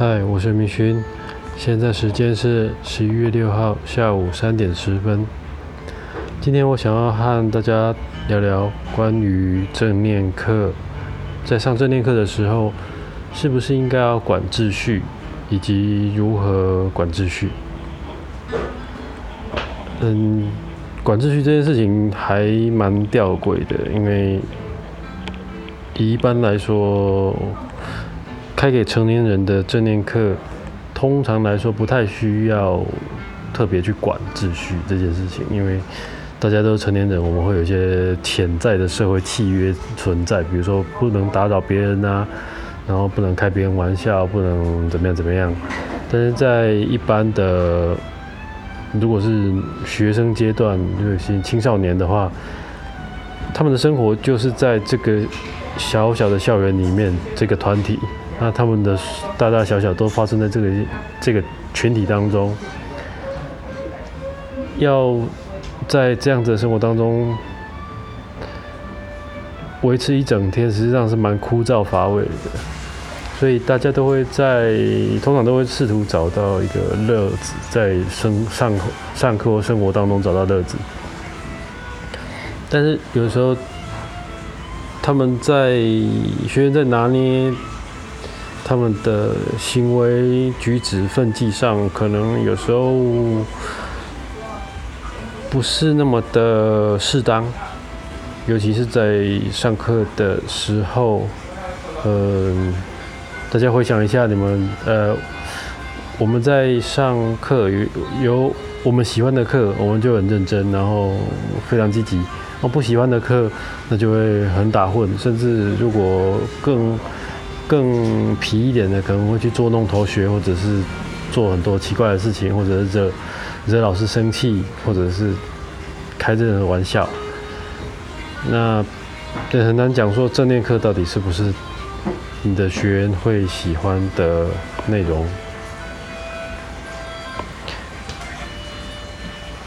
嗨，我是明勋，现在时间是十一月六号下午三点十分。今天我想要和大家聊聊关于正念课，在上正念课的时候，是不是应该要管秩序，以及如何管秩序？嗯，管秩序这件事情还蛮吊诡的，因为一般来说。开给成年人的正念课，通常来说不太需要特别去管秩序这件事情，因为大家都是成年人，我们会有一些潜在的社会契约存在，比如说不能打扰别人啊，然后不能开别人玩笑，不能怎么样怎么样。但是在一般的，如果是学生阶段，就是青少年的话，他们的生活就是在这个小小的校园里面，这个团体。那他们的大大小小都发生在这个这个群体当中，要在这样子的生活当中维持一整天，实际上是蛮枯燥乏味的。所以大家都会在通常都会试图找到一个乐子，在生上上课或生活当中找到乐子。但是有时候他们在学员在拿捏。他们的行为举止、分际上，可能有时候不是那么的适当，尤其是在上课的时候。嗯，大家回想一下，你们呃，我们在上课有有我们喜欢的课，我们就很认真，然后非常积极；，我不喜欢的课，那就会很打混，甚至如果更。更皮一点的，可能会去做弄头学，或者是做很多奇怪的事情，或者是惹惹老师生气，或者是开这种玩笑。那也很难讲说正念课到底是不是你的学员会喜欢的内容。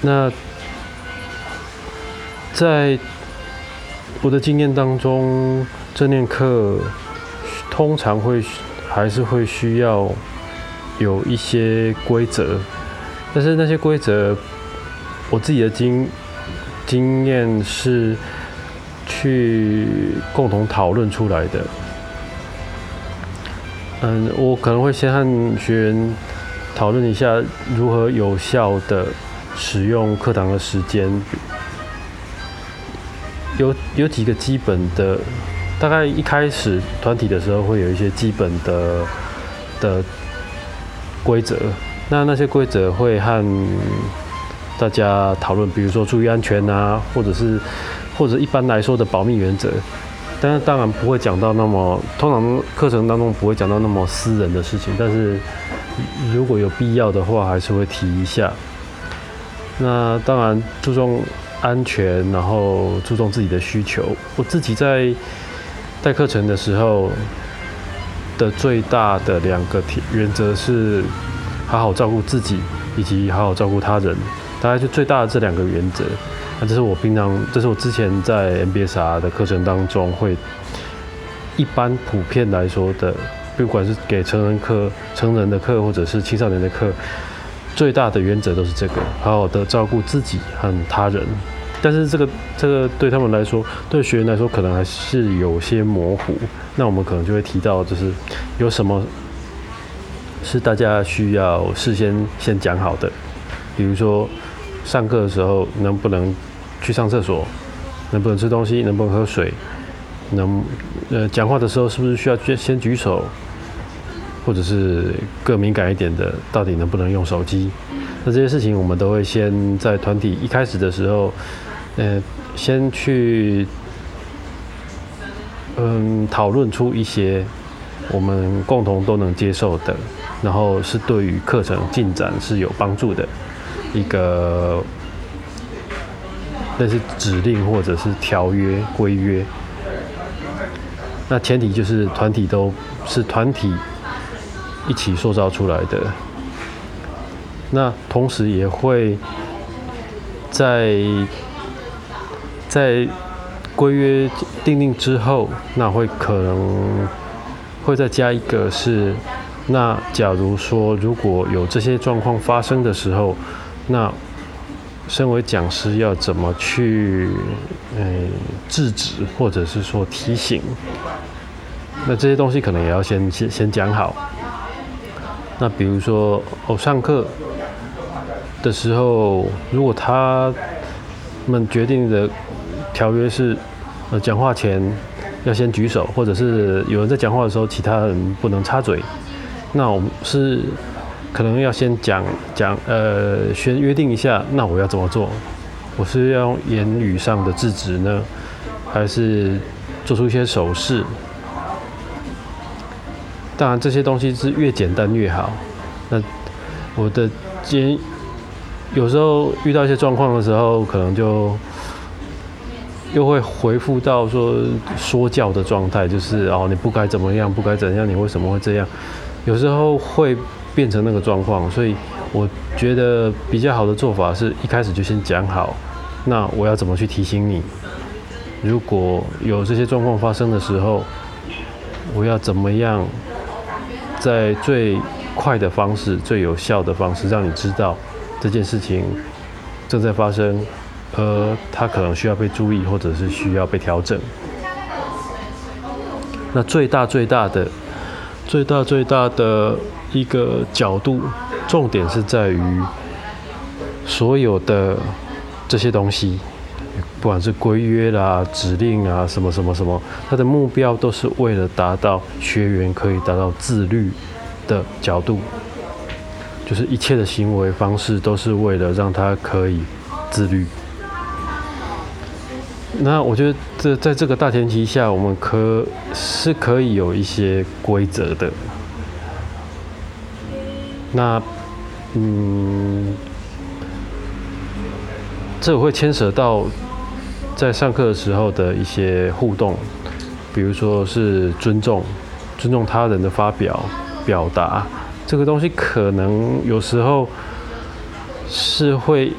那在我的经验当中，正念课。通常会还是会需要有一些规则，但是那些规则，我自己的经经验是去共同讨论出来的。嗯，我可能会先和学员讨论一下如何有效的使用课堂的时间，有有几个基本的。大概一开始团体的时候，会有一些基本的的规则。那那些规则会和大家讨论，比如说注意安全啊，或者是或者一般来说的保密原则。但是当然不会讲到那么，通常课程当中不会讲到那么私人的事情。但是如果有必要的话，还是会提一下。那当然注重安全，然后注重自己的需求。我自己在。带课程的时候的最大的两个原则是好好照顾自己，以及好好照顾他人，大概就最大的这两个原则。那这是我平常，这是我之前在 MBSR 的课程当中会一般普遍来说的，不管是给成人课、成人的课，或者是青少年的课，最大的原则都是这个：好好的照顾自己和他人。但是这个这个对他们来说，对学员来说可能还是有些模糊。那我们可能就会提到，就是有什么是大家需要事先先讲好的，比如说上课的时候能不能去上厕所，能不能吃东西，能不能喝水，能呃讲话的时候是不是需要先先举手，或者是更敏感一点的，到底能不能用手机？那这些事情我们都会先在团体一开始的时候。呃，先去嗯讨论出一些我们共同都能接受的，然后是对于课程进展是有帮助的一个，那是指令或者是条约规约。那前提就是团体都是团体一起塑造出来的。那同时也会在。在规约定定之后，那会可能会再加一个是那假如说如果有这些状况发生的时候，那身为讲师要怎么去嗯制止，或者是说提醒？那这些东西可能也要先先先讲好。那比如说哦，上课的时候，如果他们决定的条约是呃讲话前要先举手，或者是有人在讲话的时候，其他人不能插嘴，那我们是可能要先讲讲呃，先约定一下，那我要怎么做？我是要用言语上的制止呢，还是做出一些手势？当然，这些东西是越简单越好。那我的今有时候遇到一些状况的时候，可能就又会回复到说说教的状态，就是哦，你不该怎么样，不该怎样，你为什么会这样？有时候会变成那个状况，所以我觉得比较好的做法是一开始就先讲好，那我要怎么去提醒你？如果有这些状况发生的时候，我要怎么样？在最快的方式、最有效的方式，让你知道这件事情正在发生，而它可能需要被注意，或者是需要被调整。那最大最大的、最大最大的一个角度，重点是在于所有的这些东西。不管是规约啦、指令啊，什么什么什么，它的目标都是为了达到学员可以达到自律的角度，就是一切的行为方式都是为了让他可以自律。那我觉得，这在这个大前提下，我们可是可以有一些规则的。那，嗯，这会牵扯到。在上课的时候的一些互动，比如说是尊重、尊重他人的发表、表达，这个东西可能有时候是会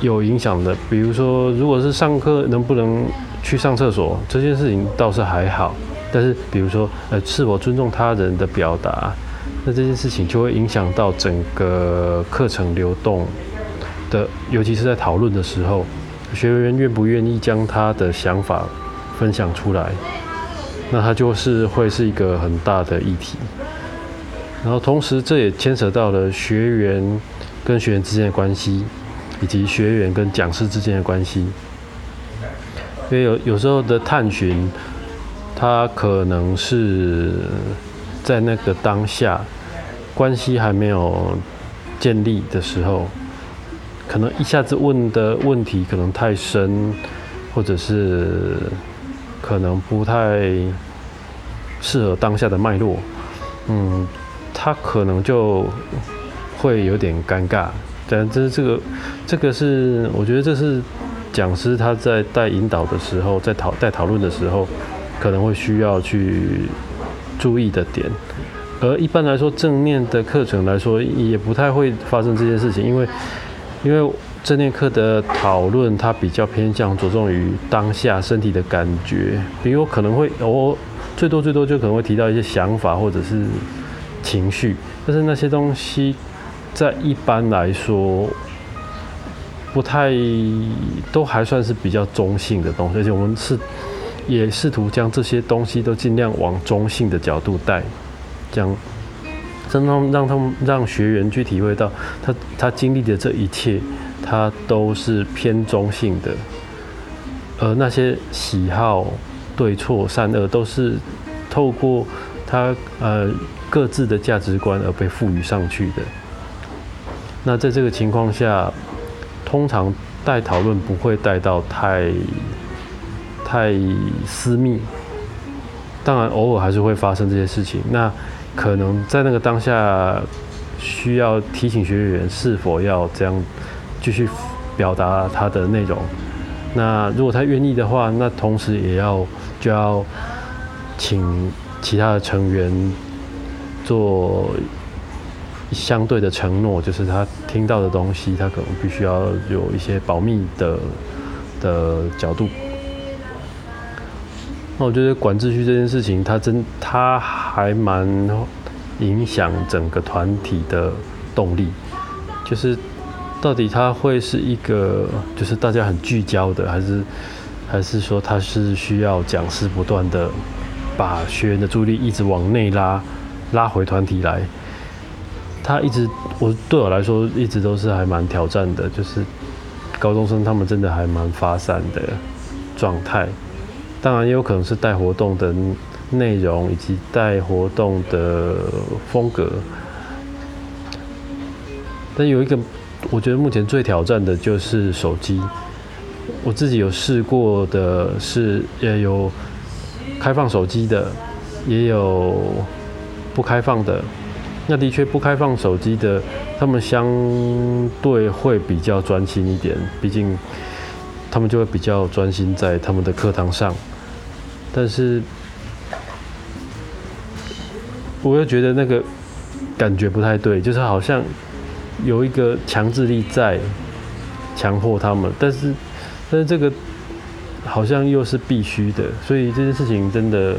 有影响的。比如说，如果是上课能不能去上厕所这件事情倒是还好，但是比如说呃，是否尊重他人的表达，那这件事情就会影响到整个课程流动的，尤其是在讨论的时候。学员愿不愿意将他的想法分享出来，那他就是会是一个很大的议题。然后同时，这也牵扯到了学员跟学员之间的关系，以及学员跟讲师之间的关系。因为有有时候的探寻，他可能是在那个当下关系还没有建立的时候。可能一下子问的问题可能太深，或者是可能不太适合当下的脉络，嗯，他可能就会有点尴尬。但这是这个，这个是我觉得这是讲师他在带引导的时候，在讨带讨论的时候，可能会需要去注意的点。而一般来说，正念的课程来说，也不太会发生这件事情，因为。因为正念课的讨论，它比较偏向着重于当下身体的感觉，比如可能会我最多最多就可能会提到一些想法或者是情绪，但是那些东西在一般来说不太都还算是比较中性的东西，而且我们是也试图将这些东西都尽量往中性的角度带，将。让他们让他们让学员去体会到，他他经历的这一切，他都是偏中性的，而那些喜好、对错、善恶，都是透过他呃各自的价值观而被赋予上去的。那在这个情况下，通常带讨论不会带到太太私密，当然偶尔还是会发生这些事情。那可能在那个当下，需要提醒学员是否要这样继续表达他的内容。那如果他愿意的话，那同时也要就要请其他的成员做相对的承诺，就是他听到的东西，他可能必须要有一些保密的的角度。那我觉得管秩序这件事情，它真它还蛮影响整个团体的动力。就是到底它会是一个，就是大家很聚焦的，还是还是说它是需要讲师不断的把学员的注意力一直往内拉，拉回团体来？他一直，我对我来说一直都是还蛮挑战的，就是高中生他们真的还蛮发散的状态。当然也有可能是带活动的内容以及带活动的风格。但有一个，我觉得目前最挑战的就是手机。我自己有试过的是，也有开放手机的，也有不开放的。那的确不开放手机的，他们相对会比较专心一点，毕竟他们就会比较专心在他们的课堂上。但是，我又觉得那个感觉不太对，就是好像有一个强制力在强迫他们，但是，但是这个好像又是必须的，所以这件事情真的。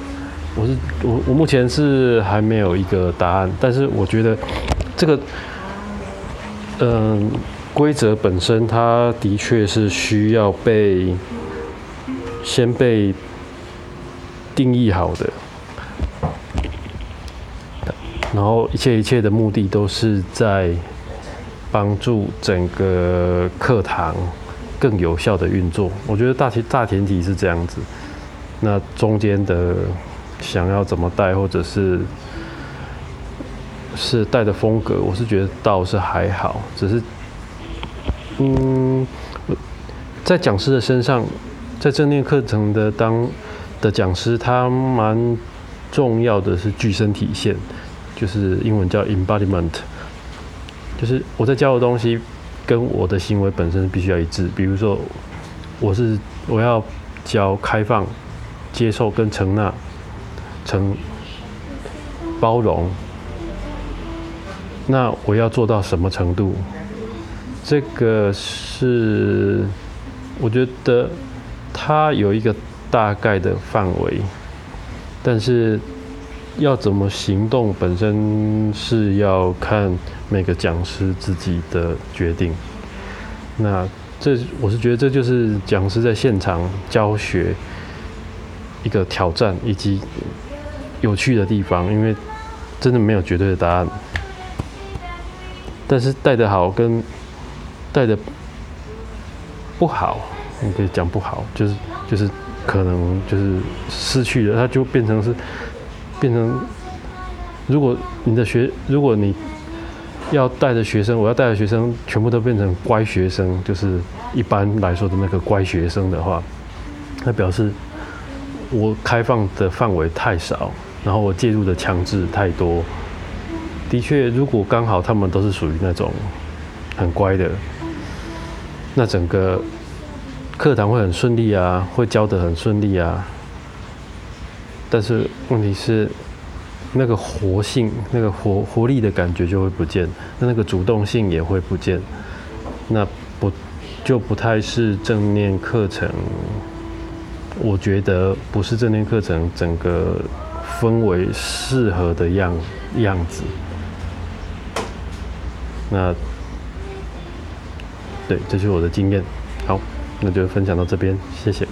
我是我我目前是还没有一个答案，但是我觉得这个嗯规则本身，它的确是需要被先被定义好的，然后一切一切的目的都是在帮助整个课堂更有效的运作。我觉得大前大前提是这样子，那中间的。想要怎么带，或者是是带的风格，我是觉得倒是还好，只是嗯，在讲师的身上，在正念课程的当的讲师，他蛮重要的是具身体现，就是英文叫 embodiment，就是我在教的东西跟我的行为本身必须要一致。比如说，我是我要教开放、接受跟承纳。成包容，那我要做到什么程度？这个是我觉得它有一个大概的范围，但是要怎么行动本身是要看每个讲师自己的决定。那这我是觉得这就是讲师在现场教学一个挑战以及。有趣的地方，因为真的没有绝对的答案。但是带的好跟带的不好，你可以讲不好，就是就是可能就是失去了，它就变成是变成，如果你的学，如果你要带的学生，我要带的学生全部都变成乖学生，就是一般来说的那个乖学生的话，那表示我开放的范围太少。然后我介入的强制太多，的确，如果刚好他们都是属于那种很乖的，那整个课堂会很顺利啊，会教得很顺利啊。但是问题是，那个活性、那个活活力的感觉就会不见，那那个主动性也会不见，那不就不太是正念课程？我觉得不是正念课程整个。分为适合的样样子，那对，这是我的经验。好，那就分享到这边，谢谢。